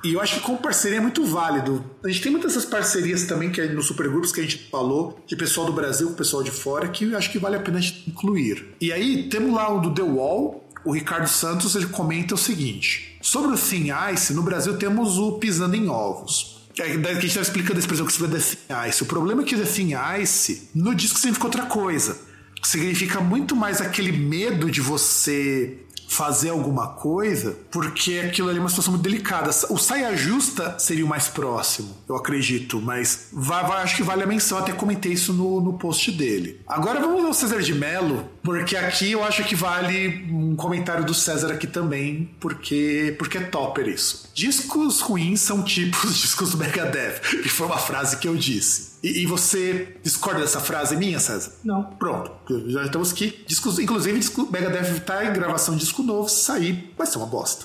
E eu acho que como parceria é muito válido. A gente tem muitas dessas parcerias também que é nos supergrupos que a gente falou, de pessoal do Brasil com pessoal de fora, que eu acho que vale a pena a gente incluir. E aí temos lá o do The Wall, o Ricardo Santos ele comenta o seguinte: sobre o Thin Ice, no Brasil temos o Pisando em Ovos. É, que a gente estava explicando a expressão que significa The Thin Ice. O problema é que The Thin Ice, no disco significa outra coisa. Significa muito mais aquele medo de você fazer alguma coisa, porque aquilo ali é uma situação muito delicada. O saia justa seria o mais próximo, eu acredito, mas vai, vai, acho que vale a menção, até comentei isso no, no post dele. Agora vamos ao César de Mello, porque aqui eu acho que vale um comentário do César aqui também, porque, porque é topper isso. Discos ruins são tipos discos do Megadeth, que foi uma frase que eu disse. E, e, você discorda dessa frase minha, César? Não. Pronto. Já estamos aqui. Discos, inclusive, disco, Megadeth tá em gravação de disco novo. Sair vai ser uma bosta.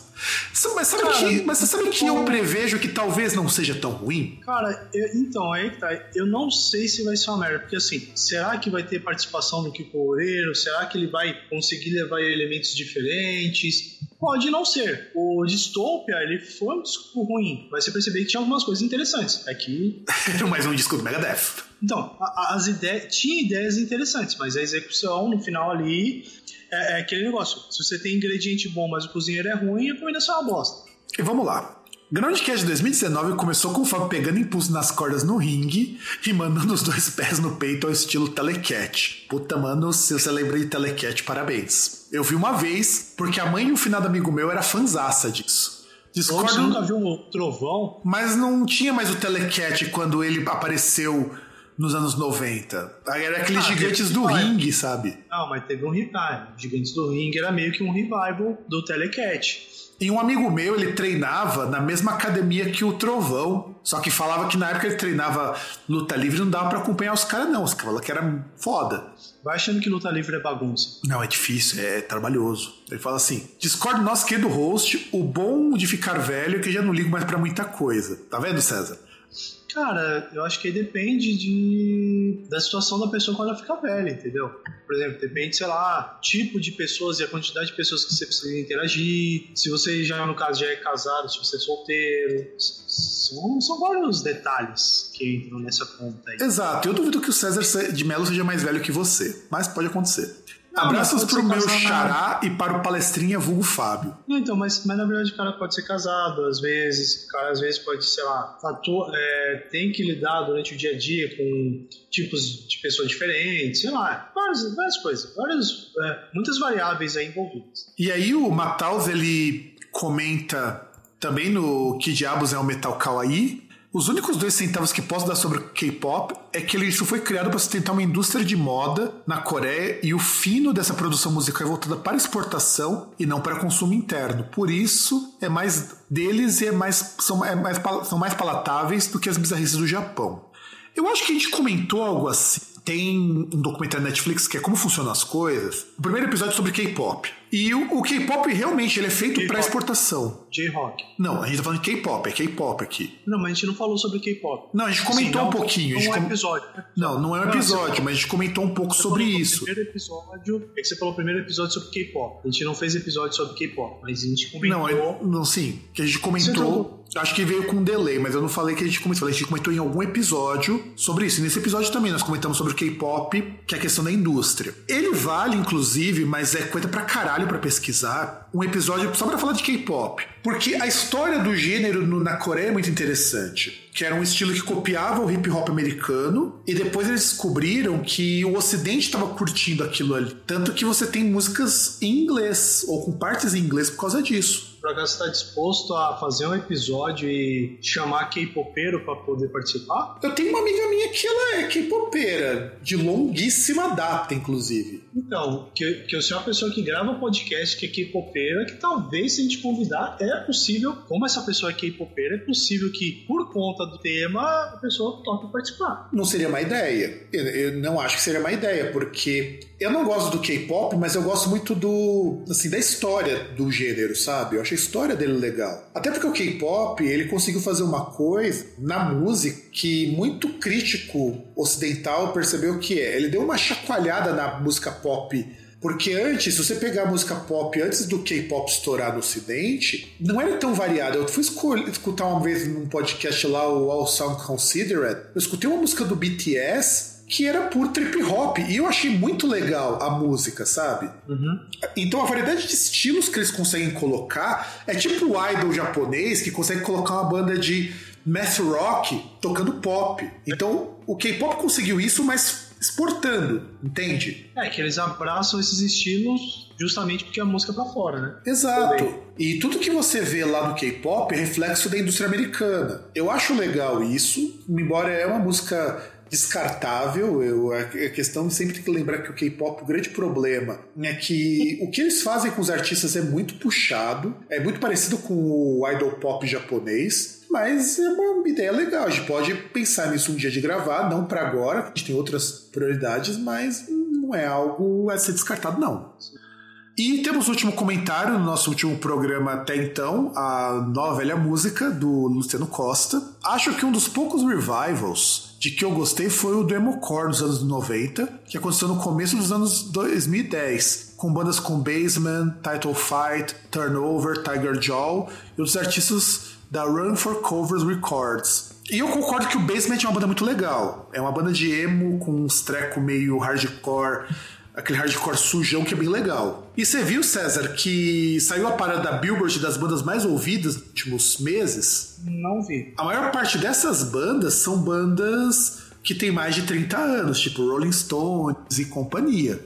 Mas sabe, cara, que, mas você sabe que eu prevejo que talvez não seja tão ruim? Cara, eu, então, aí que tá. Eu não sei se vai ser uma merda. Porque assim, será que vai ter participação do Kiko Loureiro? Será que ele vai conseguir levar elementos diferentes? Pode não ser. O Dystopia, ele foi um disco ruim, mas você percebeu que tinha algumas coisas interessantes. Aqui. Era mais um disco do Megadeth. Então, as ideias. Tinha ideias interessantes, mas a execução no final ali é, é, aquele negócio. Se você tem ingrediente bom, mas o cozinheiro é ruim, a comida é só uma bosta. E vamos lá. Groundcast 2019 começou com o Fábio pegando impulso nas cordas no ringue e mandando os dois pés no peito ao estilo telecat. Puta, mano, se você lembra de telecat, parabéns. Eu vi uma vez, porque a mãe e o finado amigo meu era fanzaça disso. Discordo. Você nunca viu o trovão? Mas não tinha mais o telecat quando ele apareceu nos anos 90. Era aqueles ah, gigantes do ringue, sabe? Não, mas teve um revival. Gigantes do ringue era meio que um revival do Telecat. E um amigo meu, ele treinava na mesma academia que o Trovão. Só que falava que na época ele treinava luta livre não dava para acompanhar os caras, não. Os caras falavam que era foda. Vai achando que luta livre é bagunça. Não, é difícil, é trabalhoso. Ele fala assim: Discord nosso querido host, o bom de ficar velho é que já não ligo mais para muita coisa. Tá vendo, César? Cara, eu acho que depende de, da situação da pessoa quando ela fica velha, entendeu? Por exemplo, depende, sei lá, tipo de pessoas e a quantidade de pessoas que você precisa interagir. Se você já, no caso, já é casado, se você é solteiro. São, são vários detalhes que entram nessa conta aí. Exato. Eu duvido que o César de Mello seja mais velho que você, mas pode acontecer. Abraços pro meu xará e para o palestrinha vulgo Fábio. Não, então, mas, mas na verdade o cara pode ser casado, às vezes, o cara às vezes pode, sei lá, ator, é, tem que lidar durante o dia a dia com tipos de pessoas diferentes, sei lá, várias, várias coisas, várias, é, muitas variáveis aí envolvidas. E aí o Mataus, ele comenta também no Que Diabos é o Metal Kawaii, os únicos dois centavos que posso dar sobre o K-pop é que isso foi criado para sustentar uma indústria de moda na Coreia e o fino dessa produção musical é voltada para exportação e não para consumo interno. Por isso, é mais deles e é mais, são, é mais, são mais palatáveis do que as bizarrices do Japão. Eu acho que a gente comentou algo assim tem um documentário na Netflix que é como funcionam as coisas. O primeiro episódio é sobre K-pop. E o, o K-pop realmente ele é feito para exportação. J-rock. Não, a gente tá falando de K-pop, é K-pop aqui. Não, mas a gente não falou sobre K-pop. Não, a gente comentou Sim, um pouquinho. Não, não é um episódio. Não, não é um episódio, mas a gente comentou um pouco sobre isso. O primeiro episódio, é que você falou o primeiro episódio sobre K-pop. A gente não fez episódio sobre K-pop, mas a gente comentou. Não, é, não sim, que a gente comentou. Acho que veio com um delay, mas eu não falei que a gente comentou. A gente comentou em algum episódio sobre isso. E nesse episódio também nós comentamos sobre K-pop, que é a questão da indústria. Ele vale, inclusive, mas é coisa pra caralho pra pesquisar, um episódio só pra falar de K-pop. Porque a história do gênero no, na Coreia é muito interessante. Que era um estilo que copiava o hip hop americano, e depois eles descobriram que o ocidente estava curtindo aquilo ali. Tanto que você tem músicas em inglês, ou com partes em inglês por causa disso por acaso está disposto a fazer um episódio e chamar K-popeiro para poder participar? Eu tenho uma amiga minha que ela é K-popeira, de longuíssima data, inclusive. Então, que, que eu sou uma pessoa que grava um podcast que é K-popeira, que talvez se a gente convidar, é possível, como essa pessoa é K-popeira, é possível que, por conta do tema, a pessoa toque participar. Não seria uma ideia. Eu, eu não acho que seria uma ideia, porque eu não gosto do K-pop, mas eu gosto muito do, assim, da história do gênero, sabe? Eu acho a história dele legal. Até porque o K-pop, ele conseguiu fazer uma coisa na música que muito crítico ocidental percebeu que é. Ele deu uma chacoalhada na música pop porque antes, se você pegar a música pop antes do K-pop estourar no ocidente, não era tão variada. Eu fui escutar uma vez num podcast lá, o All Sound Considered, eu escutei uma música do BTS que era por trip hop. E eu achei muito legal a música, sabe? Uhum. Então a variedade de estilos que eles conseguem colocar é tipo o idol japonês que consegue colocar uma banda de math rock tocando pop. Então o K-pop conseguiu isso, mas exportando, entende? É, que eles abraçam esses estilos justamente porque a música é pra fora, né? Exato. E tudo que você vê lá no K-pop é reflexo da indústria americana. Eu acho legal isso, embora é uma música descartável. Eu, a questão sempre tem que lembrar que o K-pop, o grande problema é que o que eles fazem com os artistas é muito puxado, é muito parecido com o idol pop japonês. Mas é uma ideia legal. A gente pode pensar nisso um dia de gravar, não para agora, a gente tem outras prioridades, mas não é algo a ser descartado, não. E temos o último comentário no nosso último programa até então, a nova velha música do Luciano Costa. Acho que um dos poucos revivals de que eu gostei foi o do Emocore nos anos 90, que aconteceu no começo dos anos 2010, com bandas como Basement, Title Fight, Turnover, Tiger Jaw e outros artistas da Run for Covers Records. E eu concordo que o Basement é uma banda muito legal. É uma banda de emo com uns treco meio hardcore aquele hardcore sujão que é bem legal. E você viu, César, que saiu a parada da Billboard das bandas mais ouvidas nos últimos meses? Não vi. A maior parte dessas bandas são bandas que tem mais de 30 anos, tipo Rolling Stones e companhia.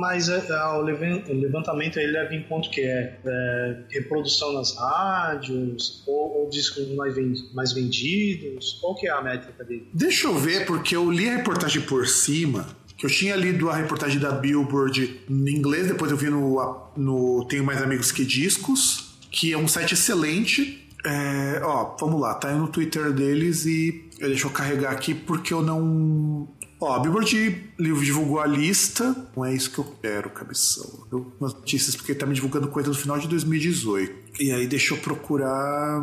Mas é, é, o levantamento ele leva em conta que é, é reprodução nas rádios ou, ou discos mais, mais vendidos. Qual que é a métrica dele? Deixa eu ver, porque eu li a reportagem por cima eu tinha lido a reportagem da Billboard em inglês, depois eu vi no, no Tenho Mais Amigos Que Discos, que é um site excelente. É, ó, vamos lá, tá aí no Twitter deles e deixa eu carregar aqui porque eu não. Ó, a Billboard divulgou a lista, não é isso que eu quero, cabeção. Eu, notícias, porque tá me divulgando coisa do final de 2018. E aí deixa eu procurar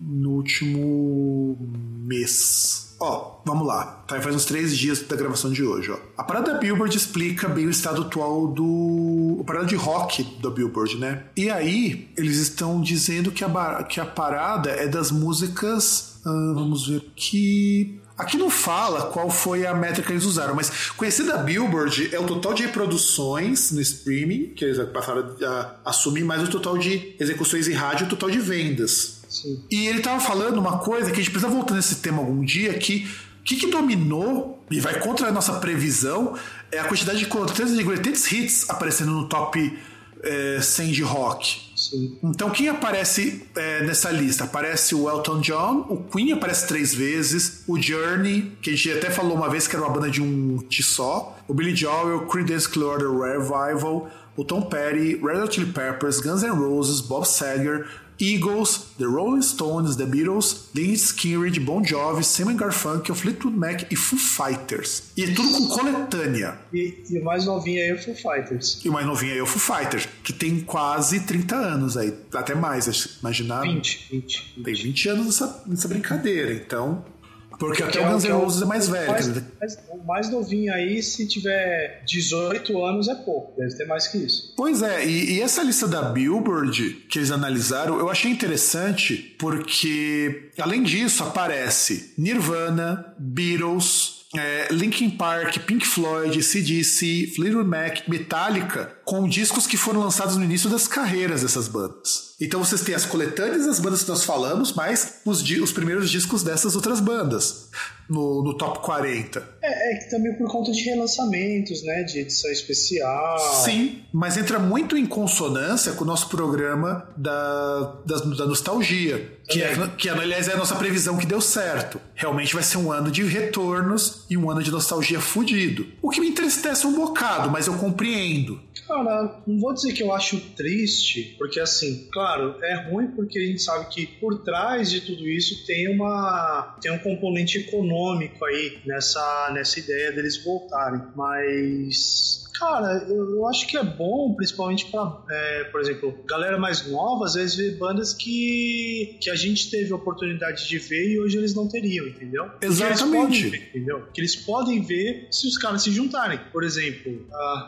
no último mês. Ó, vamos lá. Tá, faz uns três dias da gravação de hoje, ó. A parada da Billboard explica bem o estado atual do. A parada de rock da Billboard, né? E aí, eles estão dizendo que a, que a parada é das músicas. Vamos ver aqui. Aqui não fala qual foi a métrica que eles usaram, mas conhecida a Billboard é o total de reproduções no streaming, que eles passaram a assumir, mais o total de execuções em rádio e o total de vendas. Sim. E ele tava falando uma coisa que a gente precisa voltar nesse tema algum dia, que o que, que, dominou e vai contra a nossa previsão é a quantidade de coletâneas de greatest hits aparecendo no top é, 100 de rock. Sim. Então quem aparece é, nessa lista? Aparece o Elton John, o Queen aparece três vezes, o Journey, que a gente até falou uma vez que era uma banda de um T só, o Billy Joel, Creedence Clearwater Revival, o Tom Petty, Red Hot Chili Peppers, Guns N' Roses, Bob Seger, Eagles, The Rolling Stones, The Beatles, Lynyrd Skynyrd, Bon Jovi, Simon Garfunkel, Fleetwood Mac e Foo Fighters. E é tudo com coletânea. E, e o mais novinho aí é o Foo Fighters. E o mais novinho aí é o Foo Fighters, que tem quase 30 anos aí, até mais, imaginar. 20, 20, 20. Tem 20 anos nessa, nessa brincadeira, então porque, até o Guns N' Roses é mais velho. Mais, mais, o mais novinho aí, se tiver 18 anos, é pouco. Deve ter mais que isso. Pois é, e, e, essa lista da Billboard que eles analisaram, eu achei interessante porque, além disso, aparece Nirvana, Beatles, é, Linkin Park, Pink Floyd, CDC, Fleetwood Mac, Metallica, com discos que foram lançados no início das carreiras dessas bandas. Então vocês têm as coletâneas das bandas que nós falamos, mais os, os primeiros discos dessas outras bandas no, no top 40. É, é que também por conta de relançamentos, né? De edição especial. Sim, mas entra muito em consonância com o nosso programa da, da, da nostalgia. Que, é, que, aliás, é a nossa previsão que deu certo. Realmente vai ser um ano de retornos e um ano de nostalgia fudido. O que me entristece um bocado, mas eu compreendo. Cara, não vou dizer que eu acho triste, porque assim, claro, é ruim porque a gente sabe que por trás de tudo isso tem uma tem um componente econômico aí nessa nessa ideia deles voltarem, mas Cara, eu, acho que é bom, principalmente para, é, por exemplo, galera mais nova, às vezes bandas que, que a gente teve a oportunidade de ver e hoje eles não teriam, entendeu? Exatamente. Ver, entendeu? Que eles podem ver se os caras se juntarem. Por exemplo,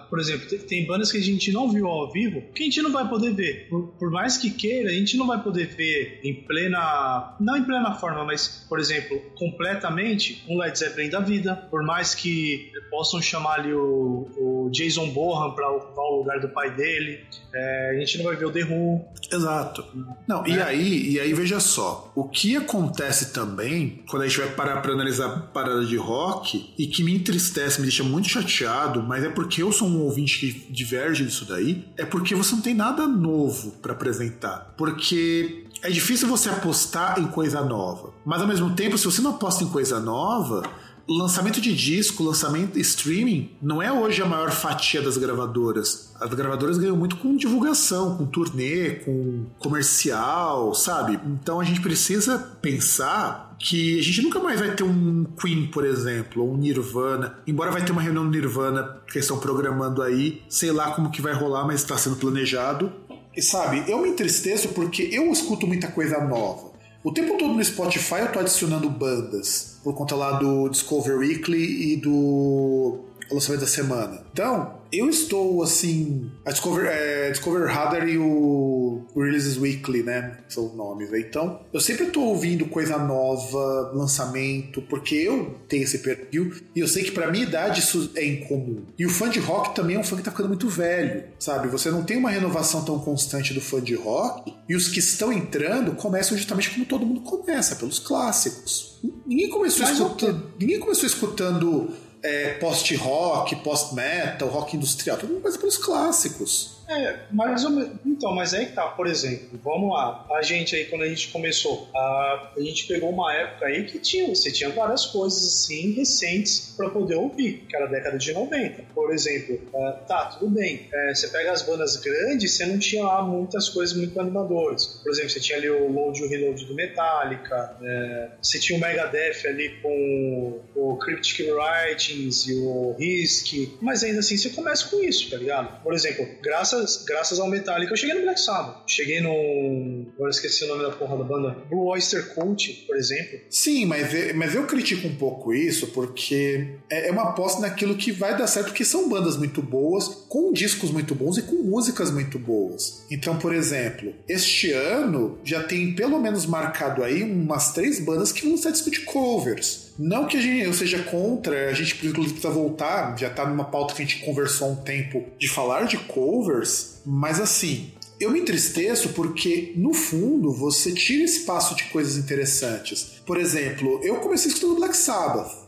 por exemplo, tem, tem, bandas que a gente não viu ao vivo que a gente não vai poder ver. Por, por, mais que queira, a gente não vai poder ver em plena. Não em plena forma, mas, por exemplo, completamente um Led Zeppelin da vida. Por mais que possam chamar ali o, o Jason Bohan para ocupar o lugar do pai dele. É, a gente não vai ver o The Who. Exato. Não, e, é. aí, e aí veja veja só, o que acontece também quando a gente vai parar para analisar parada de rock e que me entristece, me deixa muito chateado, mas é porque eu sou um ouvinte que diverge disso daí, é porque você não tem nada novo para apresentar. Porque é difícil você apostar em coisa nova. Mas ao mesmo tempo, se você não aposta em coisa nova, lançamento de disco, lançamento streaming, não é hoje a maior fatia das gravadoras. As gravadoras ganham muito com divulgação, com turnê, com comercial, sabe? Então a gente precisa pensar que a gente nunca mais vai ter um Queen, por exemplo, ou um Nirvana. Embora vai ter uma reunião do Nirvana que estão programando aí, sei lá como que vai rolar, mas está sendo planejado. E sabe, eu me entristeço porque eu escuto muita coisa nova. O tempo todo no Spotify eu tô adicionando bandas, por conta lá do Discover Weekly e do lançamento da semana. Então, eu estou assim. A Discover, é, Discover Radar e o Releases Weekly, né? São os nomes. Né? Então, eu sempre estou ouvindo coisa nova, lançamento, porque eu tenho esse perfil e eu sei que para minha idade isso é incomum. E o fã de rock também é um fã que tá ficando muito velho, sabe? Você não tem uma renovação tão constante do fã de rock e os que estão entrando começam justamente como todo mundo começa, pelos clássicos. Ninguém começou, escutando, ninguém começou escutando é, post-rock, post-metal, rock industrial, tudo coisa pelos clássicos. É, mais ou menos. Então, mas aí tá, por exemplo, vamos lá. A gente aí, quando a gente começou, a, a gente pegou uma época aí que tinha, você tinha várias coisas assim recentes para poder ouvir, que era a década de 90. Por exemplo, uh, tá, tudo bem. É, você pega as bandas grandes, você não tinha lá muitas coisas muito animadoras. Por exemplo, você tinha ali o Load e o Reload do Metallica, é, você tinha o Megadeth ali com o Cryptic Writings e o Risk, mas ainda assim você começa com isso, tá ligado? Por exemplo, graças graças, graças ao Metallica, eu cheguei no Black Sabbath. Cheguei no. Agora esqueci o nome da porra da banda. Blue Oyster Cult, por exemplo. Sim, mas, mas eu critico um pouco isso porque é, é uma aposta naquilo que vai dar certo, porque são bandas muito boas, com discos muito bons e com músicas muito boas. Então, por exemplo, este ano já tem pelo menos marcado aí umas três bandas que vão ser disco de covers. Não que a gente, eu seja contra, a gente inclusive precisa voltar, já tá numa pauta que a gente conversou há um tempo de falar de covers, mas assim, eu me entristeço porque, no fundo, você tira espaço de coisas interessantes. Por exemplo, eu comecei escutando Black Sabbath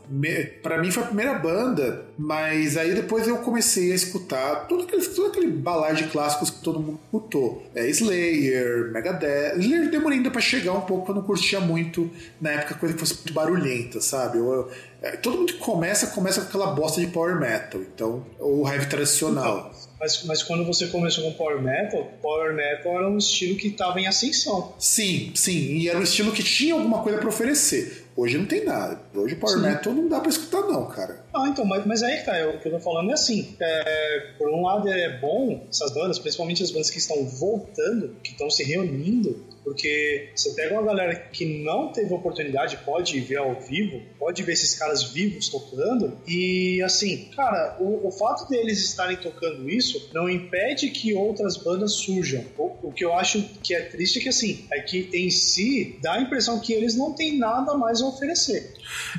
para mim foi a primeira banda, mas aí depois eu comecei a escutar todo aquele, todo aquele balai de clássicos que todo mundo escutou. É, Slayer, Megadeth. Slayer demorei ainda pra chegar um pouco, eu não curtia muito na época coisa que fosse muito barulhenta, sabe? Eu, eu, é, todo mundo que começa, começa com aquela bosta de power metal, então, ou heavy tradicional. Então, mas, mas quando você começou com Power Metal, Power Metal era um estilo que estava em ascensão. Sim, sim, e era um estilo que tinha alguma coisa para oferecer. Hoje não tem nada. Hoje Power Sim. Metal não dá pra escutar, não, cara. Ah, então, mas, mas aí tá, o que eu tô falando é assim. É, por um lado é bom essas bandas, principalmente as bandas que estão voltando, que estão se reunindo, porque você pega uma galera que não teve oportunidade, pode ver ao vivo, pode ver esses caras vivos tocando, e assim, cara, o, o fato deles estarem tocando isso não impede que outras bandas surjam. O, o, que eu acho que é triste é que assim, é que em si dá a impressão que eles não têm nada mais a oferecer.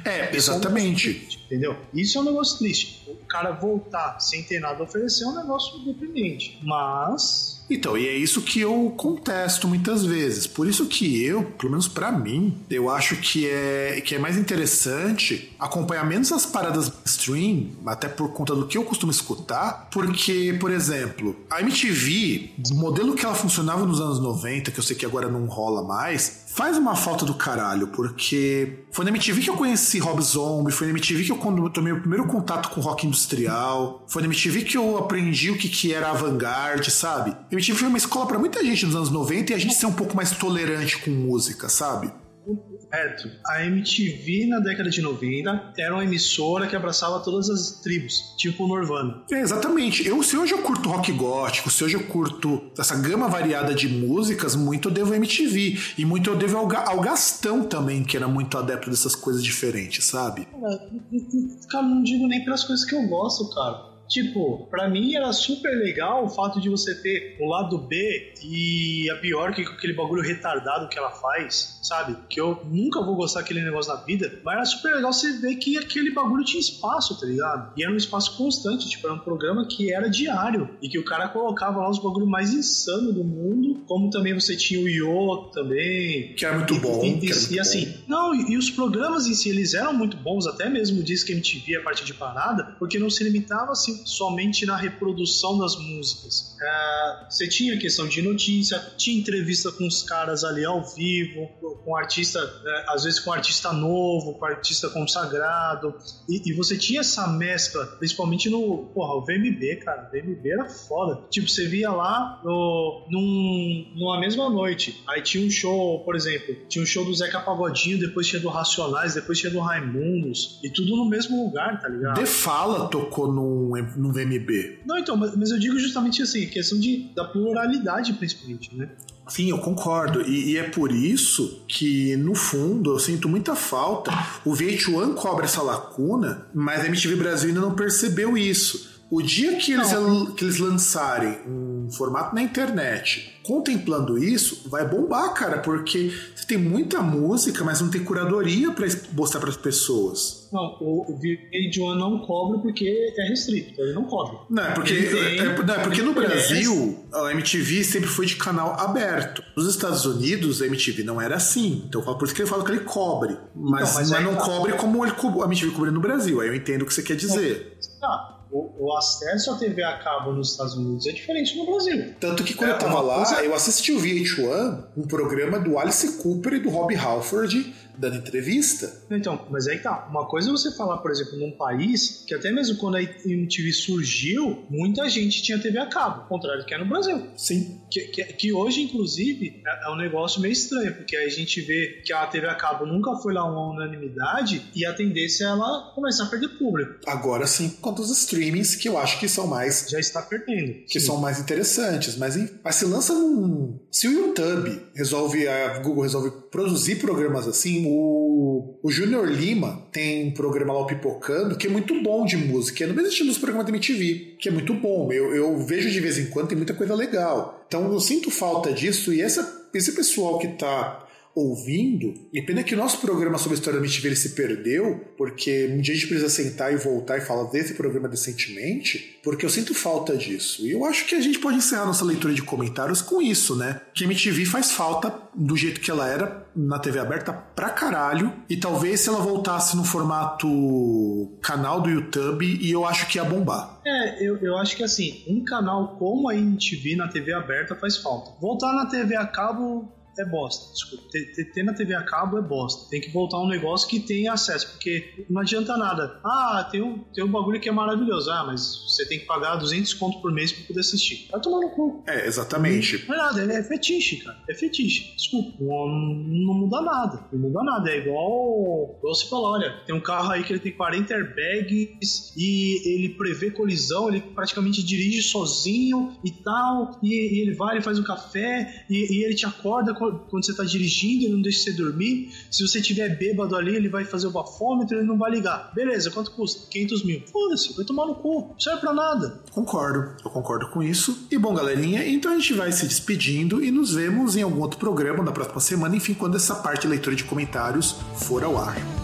É, exatamente. É um entendeu? Isso é um negócio triste. O cara voltar sem ter nada a oferecer é um negócio deprimente. Mas então, e é isso que eu contesto muitas vezes. Por isso que eu, pelo menos para mim, eu acho que é, que é mais interessante acompanhar menos as paradas stream, até por conta do que eu costumo escutar, porque, por exemplo, a MTV, o modelo que ela funcionava nos anos 90, que eu sei que agora não rola mais, faz uma falta do caralho, porque foi na MTV que eu conheci Rob Zombie, foi na MTV que eu tomei o primeiro contato com rock industrial, foi na MTV que eu aprendi o que, que era avant-garde, sabe? MTV foi uma escola para muita gente nos anos 90 e a gente ser um pouco mais tolerante com música, sabe? Certo. A MTV na década de 90 era uma emissora que abraçava todas as tribos, tipo o Norvana. É, exatamente. Eu, se hoje eu curto rock gótico, se hoje eu curto essa gama variada de músicas, muito eu devo a MTV. E muito eu devo ao, ao Gastão também, que era muito adepto dessas coisas diferentes, sabe? Cara, não digo nem pelas coisas que eu gosto, cara Tipo, para mim era super legal o fato de você ter o lado B e a Bjork com aquele bagulho retardado que ela faz, sabe? Que eu nunca vou gostar daquele negócio na vida, mas era super legal você ver que aquele bagulho tinha espaço, tá ligado? E era um espaço constante, tipo, era um programa que era diário e que o cara colocava lá os bagulhos mais insanos do mundo, como também você tinha o Yo também. Que era muito bom. E, e, e assim, bom. não, e, e, os programas em si, eles eram muito bons, até mesmo o Disque MTV a partir de parada, porque não se limitava assim somente na reprodução das músicas. É, você tinha questão de notícia, tinha entrevista com os caras ali ao vivo, com artista, é, às vezes com artista novo, com artista consagrado, e, e, você tinha essa mescla, principalmente no, porra, o VMB, cara, o VMB era foda. Tipo, você via lá no, num, numa mesma noite, aí tinha um show, por exemplo, tinha um show do Zeca Pagodinho, depois tinha do Racionais, depois tinha do Raimundos, e tudo no mesmo lugar, tá ligado? The Fala tocou num, num VMB. Não, então, mas, eu digo justamente assim, questão de, da pluralidade, principalmente, né? Sim, eu concordo. E, e, é por isso que, no fundo, eu sinto muita falta. O VH1 cobra essa lacuna, mas a MTV Brasil ainda não percebeu isso. O dia que eles, que eles lançarem um formato na internet contemplando isso, vai bombar, cara, porque você tem muita música, mas não tem curadoria para mostrar para as pessoas. Não, o, o VH1 não cobra porque é restrito, ele não cobra. Não, é porque, é, é, não, é porque no Brasil a MTV sempre foi de canal aberto. Nos Estados Unidos a MTV não era assim, então por isso que ele fala que ele cobre, mas, então, mas, mas não tá. cobre como ele, a MTV cobre no Brasil. Aí eu entendo o que você quer dizer. Tá o, o, acesso à TV a cabo nos Estados Unidos é diferente no Brasil. Tanto que quando é, eu tava lá, coisa... eu assisti o VH1, um programa do Alice Cooper e do Rob Halford dando entrevista. Então, mas aí tá. Uma coisa é você falar, por exemplo, num país que até mesmo quando a MTV surgiu, muita gente tinha TV a cabo, ao contrário que é no Brasil. Sim. Que, que, que hoje, inclusive, é, é, um negócio meio estranho, porque a gente vê que a TV a cabo nunca foi lá uma unanimidade e a tendência é ela começar a perder público. Agora sim, quanto os streamings que eu acho que são mais. Já está perdendo. Que sim. são mais interessantes. Mas, mas se lança num. Se o YouTube resolve, a Google resolve produzir programas assim, o, o Júnior Lima tem um programa lá, o Pipocando, que é muito bom de música. É no mesmo estilo dos programas da MTV, que é muito bom. Eu, eu vejo de vez em quando, tem muita coisa legal. Então eu sinto falta disso e essa, esse pessoal que tá ouvindo, e pena que o nosso programa sobre a história MTV ele se perdeu, porque um dia a gente precisa sentar e voltar e falar desse programa decentemente, porque eu sinto falta disso. E eu acho que a gente pode encerrar nossa leitura de comentários com isso, né? Que a MTV faz falta do jeito que ela era na TV aberta pra caralho, e talvez se ela voltasse no formato canal do YouTube, e eu acho que ia bombar. É, eu, eu acho que assim, um canal como a MTV na TV aberta faz falta. Voltar na TV a cabo é bosta. Desculpa. Ter, ter, na TV a cabo é bosta. Tem que voltar um negócio que tenha acesso, porque não adianta nada. Ah, tem um, tem um bagulho que é maravilhoso. Ah, mas você tem que pagar 200 conto por mês pra poder assistir. Vai tomar no cu. É, exatamente. Não é nada, é fetiche, cara. É fetiche. Desculpa. Não, não muda nada. Não muda nada. É igual, igual você falou, olha, tem um carro aí que ele tem 40 airbags e ele prevê colisão, ele praticamente dirige sozinho e tal, e, e ele vai, ele faz um café e, e ele te acorda quando você está dirigindo, ele não deixa você dormir. Se você tiver bêbado ali, ele vai fazer o bafômetro, ele não vai ligar. Beleza, quanto custa? 500 mil. Foda-se, vai tomar no cu. Não serve pra nada. Concordo, eu concordo com isso. E bom, galerinha, então a gente vai se despedindo e nos vemos em algum outro programa na próxima semana, enfim, quando essa parte de leitura de comentários for ao ar.